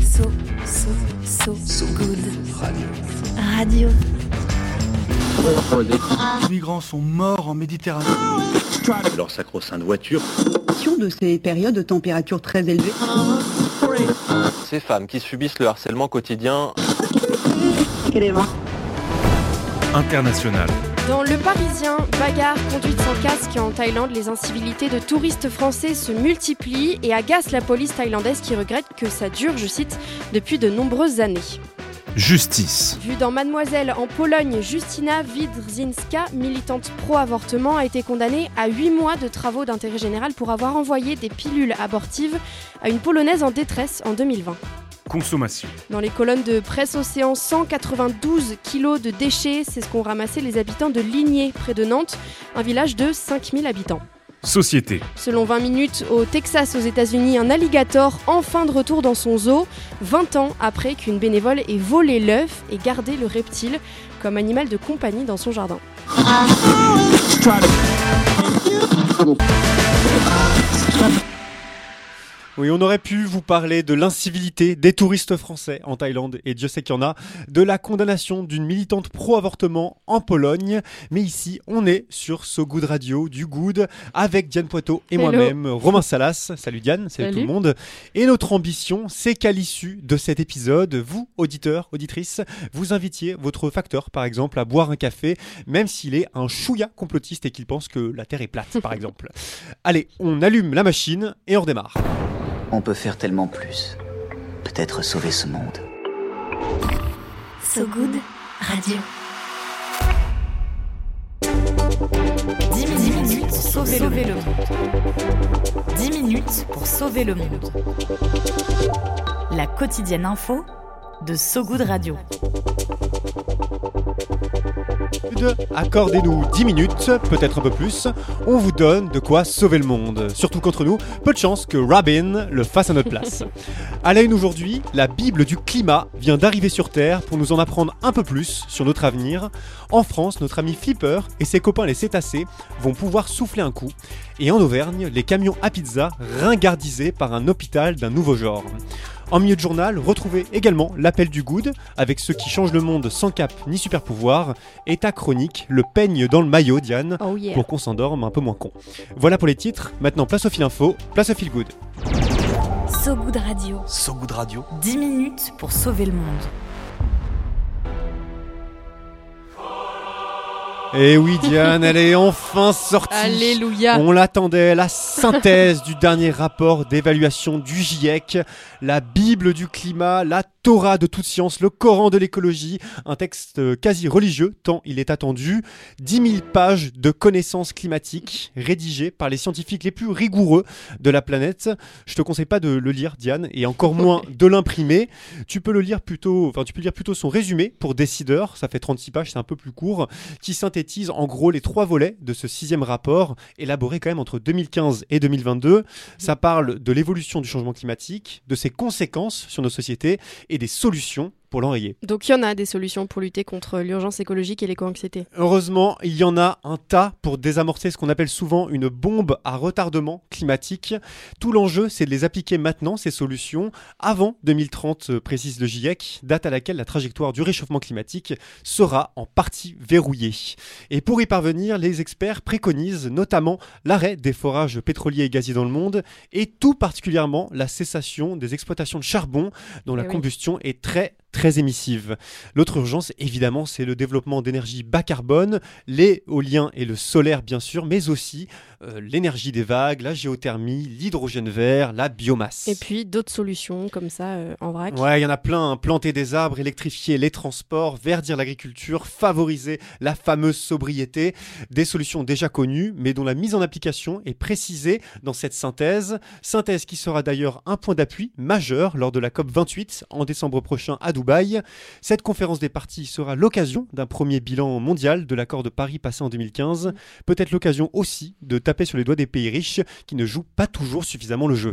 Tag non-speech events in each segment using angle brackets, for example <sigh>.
So, so, so, so good. Radio. Les migrants sont morts en Méditerranée. Leur sacro-sainte voiture. de ces périodes de température très élevées. Ces femmes qui subissent le harcèlement quotidien. International. Dans Le Parisien, bagarre, conduite sans casque en Thaïlande, les incivilités de touristes français se multiplient et agacent la police thaïlandaise qui regrette que ça dure, je cite, depuis de nombreuses années. Justice. Vue dans Mademoiselle en Pologne, Justina Widrzinska, militante pro-avortement, a été condamnée à 8 mois de travaux d'intérêt général pour avoir envoyé des pilules abortives à une Polonaise en détresse en 2020. Consommation. Dans les colonnes de Presse Océan, 192 kilos de déchets, c'est ce qu'ont ramassé les habitants de Ligné, près de Nantes, un village de 5000 habitants. Société. Selon 20 minutes, au Texas, aux États-Unis, un alligator enfin de retour dans son zoo, 20 ans après qu'une bénévole ait volé l'œuf et gardé le reptile comme animal de compagnie dans son jardin. Oui, on aurait pu vous parler de l'incivilité des touristes français en Thaïlande, et Dieu sait qu'il y en a, de la condamnation d'une militante pro-avortement en Pologne, mais ici, on est sur So Good Radio, du Good, avec Diane Poitot et moi-même, Romain Salas. Salut Diane, salut, tout le monde. Et notre ambition, c'est qu'à l'issue de cet épisode, vous, auditeurs, auditrices, vous invitiez votre facteur, par exemple, à boire un café, même s'il est un chouïa complotiste et qu'il pense que la Terre est plate, par <laughs> exemple. Allez, on allume la machine et on redémarre. On peut faire tellement plus. Peut-être sauver ce monde. So good. Radio. 10 minutes, pour sauver, le monde. 10 minutes pour sauver le monde. La quotidienne info de So Good Radio. Accordez-nous 10 minutes, peut-être un peu plus. On vous donne de quoi sauver le monde. Surtout qu'entre nous, peu de chance que Robin le fasse à notre place. À la une aujourd'hui, la Bible du climat vient d'arriver sur Terre pour nous en apprendre un peu plus sur notre avenir. En France, notre ami Flipper et ses copains les cétacés vont pouvoir souffler un coup. Et en Auvergne, les camions à pizza ringardisés par un hôpital d'un nouveau genre. En milieu de journal, retrouvez également l'appel du good avec ceux qui changent le monde sans cap ni super pouvoir et ta chronique, le peigne dans le maillot, Diane, Oh yeah. pour qu'on s'endorme un peu moins con. Voilà pour les titres. Maintenant, place au fil info, place au fil good. So good radio. So Good Radio. 10 minutes pour sauver le monde. Et Eh oui, Diane, elle est enfin sortie. Alléluia. On l'attendait, la synthèse du dernier rapport d'évaluation du GIEC, la Bible du climat, la Torah de toute science, le Coran de l'écologie, un texte quasi religieux tant il est attendu, 10 000 pages de connaissances climatiques rédigées par les scientifiques les plus rigoureux de la planète. Je te conseille pas de le lire, Diane, et encore moins de l'imprimer. Tu peux le lire plutôt, enfin tu peux lire plutôt son résumé pour décideur, ça fait 36 pages, c'est un peu plus court, qui synthétise en gros les trois volets de ce sixième rapport, élaboré quand même entre 2015 et 2022. Ça parle de l'évolution du changement climatique, de ses conséquences sur nos sociétés et des solutions pour l'enrayer. Donc il y en a des solutions pour lutter contre l'urgence écologique et l'éco-anxiété. Heureusement, il y en a un tas pour désamorcer ce qu'on appelle souvent une bombe à retardement climatique. Tout l'enjeu, c'est de les appliquer maintenant, ces solutions, avant 2030, euh, précise le GIEC, date à laquelle la trajectoire du réchauffement climatique sera en partie verrouillée. Et pour y parvenir, les experts préconisent notamment l'arrêt des forages pétroliers et gaziers dans le monde, et tout particulièrement la cessation des exploitations de charbon, dont la Eh oui. combustion est très très émissive. L'autre urgence, évidemment, c'est le développement d'énergie bas carbone, l'éolien et le solaire, bien sûr, mais aussi euh, l'énergie des vagues, la géothermie, l'hydrogène vert, la biomasse. Et puis d'autres solutions comme ça euh, en vrac. Ouais, il y en a plein. hein. Planter des arbres, électrifier les transports, verdir l'agriculture, favoriser la fameuse sobriété. Des solutions déjà connues, mais dont la mise en application est précisée dans cette synthèse. Synthèse qui sera d'ailleurs un point d'appui majeur lors de la COP28 en décembre prochain à Dubaï. Cette conférence des parties sera l'occasion d'un premier bilan mondial de l'accord de Paris passé en 2015. Peut-être l'occasion aussi de taper sur les doigts des pays riches qui ne jouent pas toujours suffisamment le jeu.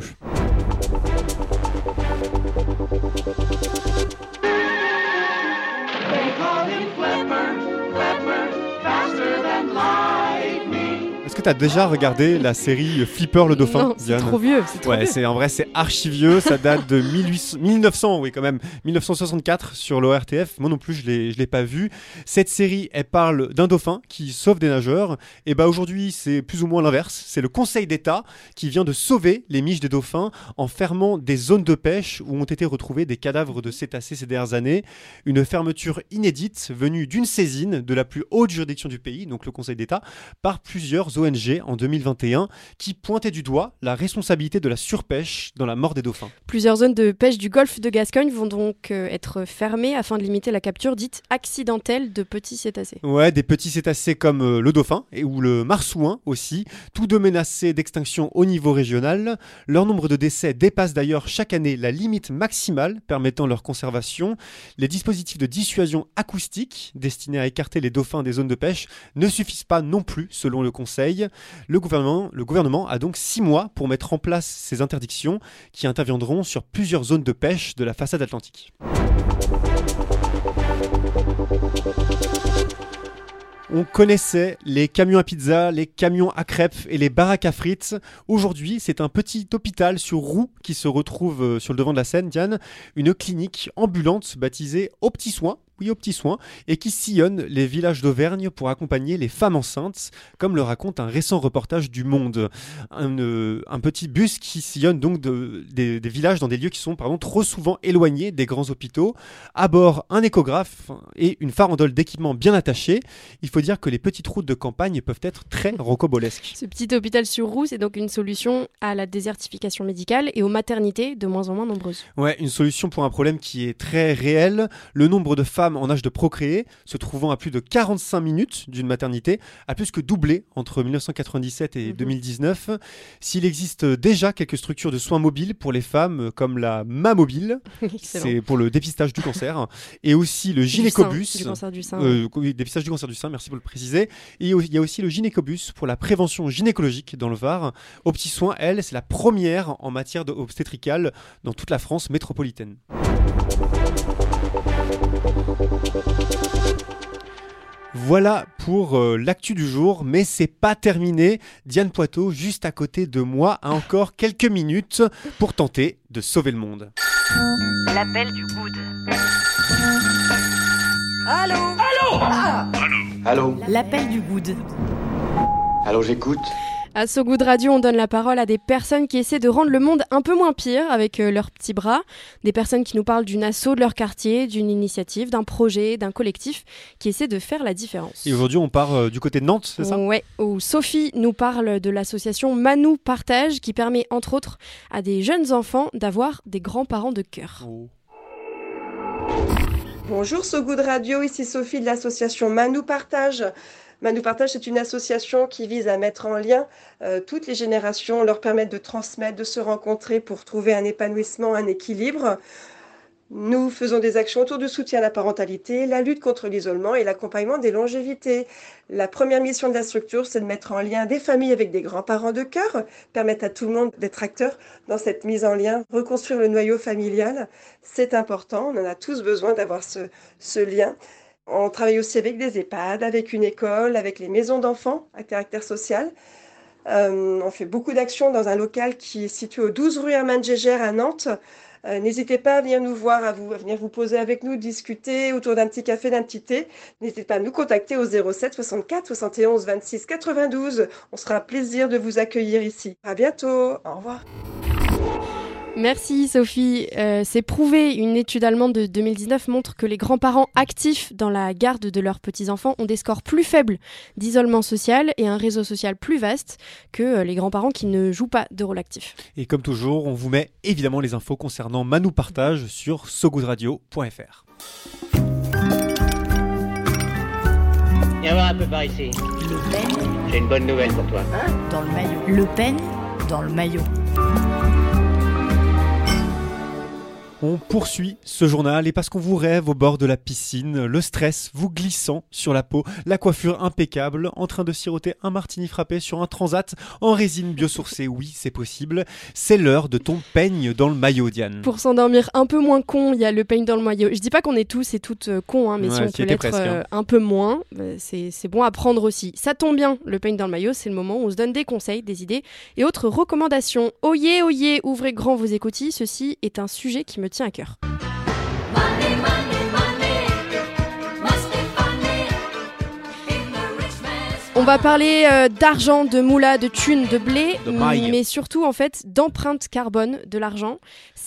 Est-ce que tu as déjà regardé la série Flipper le dauphin c'est trop vieux. c'est trop Ouais, vieux. c'est en vrai c'est archi vieux, ça date de 1800 1900, oui quand même, 1964 sur l'ORTF. Moi non plus je l'ai je l'ai pas vu. Cette série, elle parle d'un dauphin qui sauve des nageurs. Et bah aujourd'hui c'est plus ou moins l'inverse. C'est le Conseil d'État qui vient de sauver les miches des dauphins en fermant des zones de pêche où ont été retrouvés des cadavres de cétacés ces dernières années. Une fermeture inédite venue d'une saisine de la plus haute juridiction du pays, donc le Conseil d'État, par plusieurs ONG en 2021 qui pointaient du doigt la responsabilité de la surpêche dans la mort des dauphins. Plusieurs zones de pêche du golfe de Gascogne vont donc euh, être fermées afin de limiter la capture dite accidentelle de petits cétacés. Ouais, des petits cétacés comme euh, le dauphin et ou le marsouin aussi, tous deux menacés d'extinction au niveau régional. Leur nombre de décès dépasse d'ailleurs chaque année la limite maximale permettant leur conservation. Les dispositifs de dissuasion acoustique destinés à écarter les dauphins des zones de pêche ne suffisent pas non plus selon le Conseil. Le gouvernement, a donc six mois pour mettre en place ces interdictions qui interviendront sur plusieurs zones de pêche de la façade atlantique. On connaissait les camions à pizza, les camions à crêpes et les baraques à frites. Aujourd'hui, c'est un petit hôpital sur roue qui se retrouve euh, sur le devant de la scène, Diane. Une clinique ambulante baptisée Au Petit Soin, oui, Au Petit Soin, et qui sillonne les villages d'Auvergne pour accompagner les femmes enceintes, comme le raconte un récent reportage du Monde. Un, euh, un petit bus qui sillonne donc de- des, des villages dans des lieux qui sont pardon, trop souvent éloignés des grands hôpitaux. À bord, un échographe et une farandole d'équipement bien attachée. Il faut dire que les petites routes de campagne peuvent être très rocobolesques. Ce petit hôpital sur roue, c'est donc une solution à la désertification médicale et aux maternités de moins en moins nombreuses. Ouais, une solution pour un problème qui est très réel. Le nombre de femmes en âge de procréer, se trouvant à plus de 45 minutes d'une maternité, a plus que doublé entre 1997 et Mhm. 2019. S'il existe déjà quelques structures de soins mobiles pour les femmes, comme la Mamobile, <laughs> c'est pour le dépistage du cancer, et aussi le gynécobus. Du cancer du sein. Euh, oui, dépistage du cancer du sein, merci pour le préciser. Et il y a aussi le gynécobus pour la prévention gynécologique dans le Var. Au petit soin, elle, c'est la première en matière d'obstétricale dans toute la France métropolitaine. Voilà pour euh, l'actu du jour, mais c'est pas terminé. Diane Poitot, juste à côté de moi, a encore quelques minutes pour tenter de sauver le monde. L'appel du good. Allô? Allô? L'appel du good. Allô, j'écoute À So Good Radio, on donne la parole à des personnes qui essaient de rendre le monde un peu moins pire avec euh, leurs petits bras. Des personnes qui nous parlent d'une asso de leur quartier, d'une initiative, d'un projet, d'un collectif qui essaie de faire la différence. Et aujourd'hui, on part euh, du côté de Nantes, c'est ça? Ouais, où Sophie nous parle de l'association Manou Partage qui permet entre autres à des jeunes enfants d'avoir des grands-parents de cœur. Bonjour So Good Radio, ici Sophie de l'association Manou Partage. Manou Partage, c'est une association qui vise à mettre en lien euh, toutes les générations, leur permettre de transmettre, de se rencontrer pour trouver un épanouissement, un équilibre. Nous faisons des actions autour du soutien à la parentalité, la lutte contre l'isolement et l'accompagnement des longévités. La première mission de la structure, c'est de mettre en lien des familles avec des grands-parents de cœur, permettre à tout le monde d'être acteur dans cette mise en lien, reconstruire le noyau familial. C'est important, on en a tous besoin d'avoir ce lien. On travaille aussi avec des EHPAD, avec une école, avec les maisons d'enfants à caractère social. Euh, on fait beaucoup d'actions dans un local qui est situé au 12 rue Hermann Gégère à Nantes. Euh, N'hésitez pas à venir nous voir, à, à venir vous poser avec nous, discuter autour d'un petit café, d'un thé. N'hésitez pas à nous contacter au 07 64 71 26 92. On sera un plaisir de vous accueillir ici. À bientôt. Au revoir. Merci Sophie. Euh, c'est prouvé, une étude allemande de 2019 montre que les grands-parents actifs dans la garde de leurs petits-enfants ont des scores plus faibles d'isolement social et un réseau social plus vaste que euh, les grands-parents qui ne jouent pas de rôle actif. Et comme toujours, on vous met évidemment les infos concernant Manou Partage sur sogoodradio.fr. Viens voir un peu par ici. Le Pen J'ai une bonne nouvelle pour toi. dans le maillot. Le Pen dans le maillot. On poursuit ce journal et parce qu'on vous rêve au bord de la piscine, le stress vous glissant sur la peau, la coiffure impeccable, en train de siroter un martini frappé sur un transat en résine biosourcée, oui c'est possible, c'est l'heure de ton peigne dans le maillot Diane. Pour s'endormir un peu moins con, il y a le peigne dans le maillot. Je dis pas qu'on est tous et toutes euh, cons, hein, mais Ouais, si on peut l'être presque, euh, hein. un peu moins, euh, c'est c'est bon à prendre aussi. Ça tombe bien, le peigne dans le maillot, c'est le moment où on se donne des conseils, des idées et autres recommandations. Oyez, oyez, ouvrez grand vos écoutilles, ceci est un sujet qui me tient à cœur. On va parler euh, d'argent, de moula, de thunes, de blé, De mais surtout en fait d'empreinte carbone de l'argent.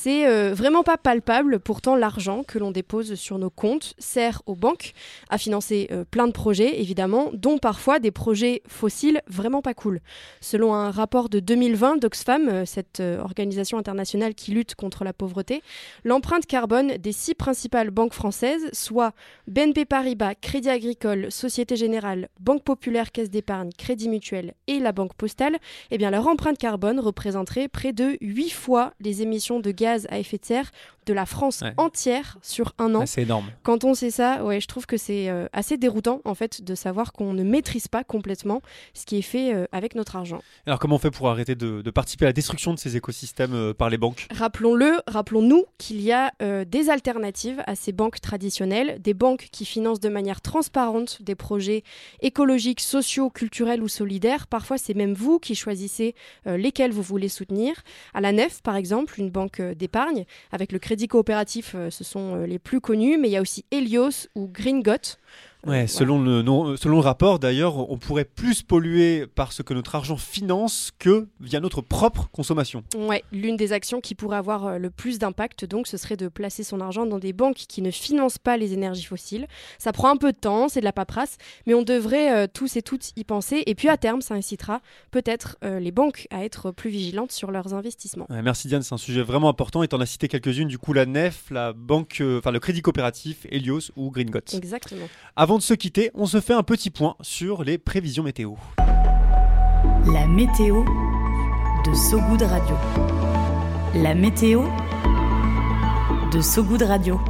C'est euh, vraiment pas palpable, pourtant l'argent que l'on dépose sur nos comptes sert aux banques à financer euh, plein de projets, évidemment, dont parfois des projets fossiles vraiment pas cool. Selon un rapport de 2020 d'Oxfam, euh, cette organisation internationale qui lutte contre la pauvreté, l'empreinte carbone des six principales banques françaises, soit BNP Paribas, Crédit Agricole, Société Générale, Banque Populaire, Caisse d'épargne, Crédit Mutuel et la Banque Postale, eh leur empreinte carbone représenterait près de 8 fois les émissions de gaz à effet de serre de la France Ouais. entière sur un an. Ah, c'est énorme. Quand on sait ça, ouais, je trouve que c'est euh, assez déroutant en fait de savoir qu'on ne maîtrise pas complètement ce qui est fait euh, avec notre argent. Alors comment on fait pour arrêter de, de participer à la destruction de ces écosystèmes euh, par les banques? Rappelons-le, rappelons-nous qu'il y a des alternatives à ces banques traditionnelles, des banques qui financent de manière transparente des projets écologiques, sociaux, culturels ou solidaires. Parfois, c'est même vous qui choisissez lesquels vous voulez soutenir. À la Nef, par exemple, une banque d'épargne, avec le crédit coopératif, euh, ce sont euh, les plus connus, mais il y a aussi Helios ou Green Got. Euh, Ouais, selon, le, non- selon le rapport d'ailleurs, on pourrait plus polluer par ce que notre argent finance que via notre propre consommation. Ouais, l'une des actions qui pourrait avoir euh, le plus d'impact, donc, ce serait de placer son argent dans des banques qui ne financent pas les énergies fossiles. Ça prend un peu de temps, c'est de la paperasse, mais on devrait euh, tous et toutes y penser. Et puis à terme, ça incitera peut-être euh, les banques à être plus vigilantes sur leurs investissements. Ouais, merci Diane, c'est un sujet vraiment important et t'en as cité quelques-unes, du coup la NEF, la banque, euh, le crédit coopératif, Helios ou Green Got. Exactement. Avant de se quitter, on se fait un petit point sur les prévisions météo. La météo de Sogoud Radio. La météo de Sogoud Radio.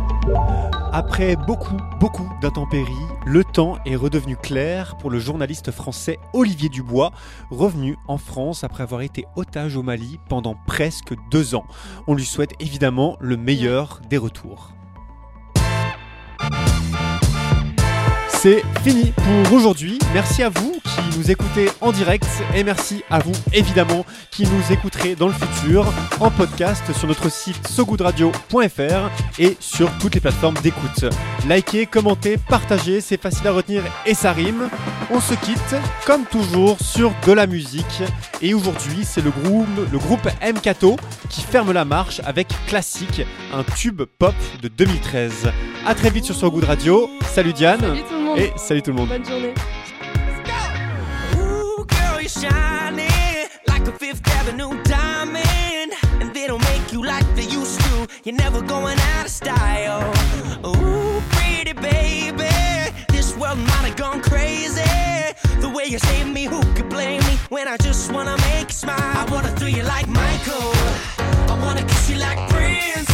Après beaucoup, beaucoup d'intempéries, le temps est redevenu clair pour le journaliste français Olivier Dubois, revenu en France après avoir été otage au Mali pendant presque deux ans. On lui souhaite évidemment le meilleur des retours. C'est fini pour aujourd'hui. Merci à vous qui nous écoutez en direct et merci à vous évidemment qui nous écouterez dans le futur en podcast sur notre site sogoodradio.fr et sur toutes les plateformes d'écoute. Likez, commentez, partagez, c'est facile à retenir et ça rime. On se quitte comme toujours sur de la musique et aujourd'hui c'est le groupe, le qui ferme la marche avec Classique, un tube pop de 2013. A très vite sur So Good Radio. Salut Diane monde. et salut tout le monde. Bonne journée. Ooh, girl, you're shining like a Fifth Avenue diamond. And they don't make you like they used to. You're never going out of style. Ooh, pretty baby. This world might have gone crazy. The way you save me, who could blame me? When I just wanna make you smile. I wanna throw you like Michael. I wanna kiss you like Prince.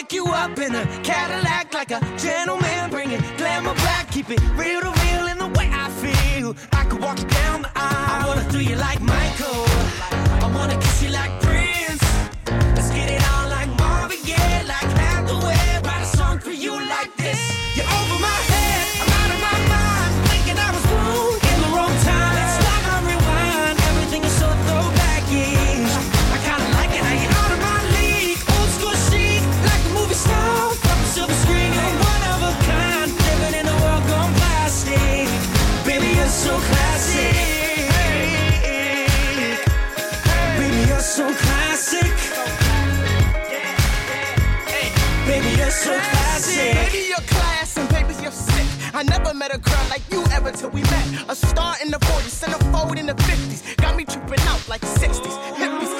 up in a Cadillac like a gentleman, bringing glamour back, keep it real to I never met a girl like you ever till we met. A star in the 40s, centerfold in the 50s. Got me tripping out like 60s.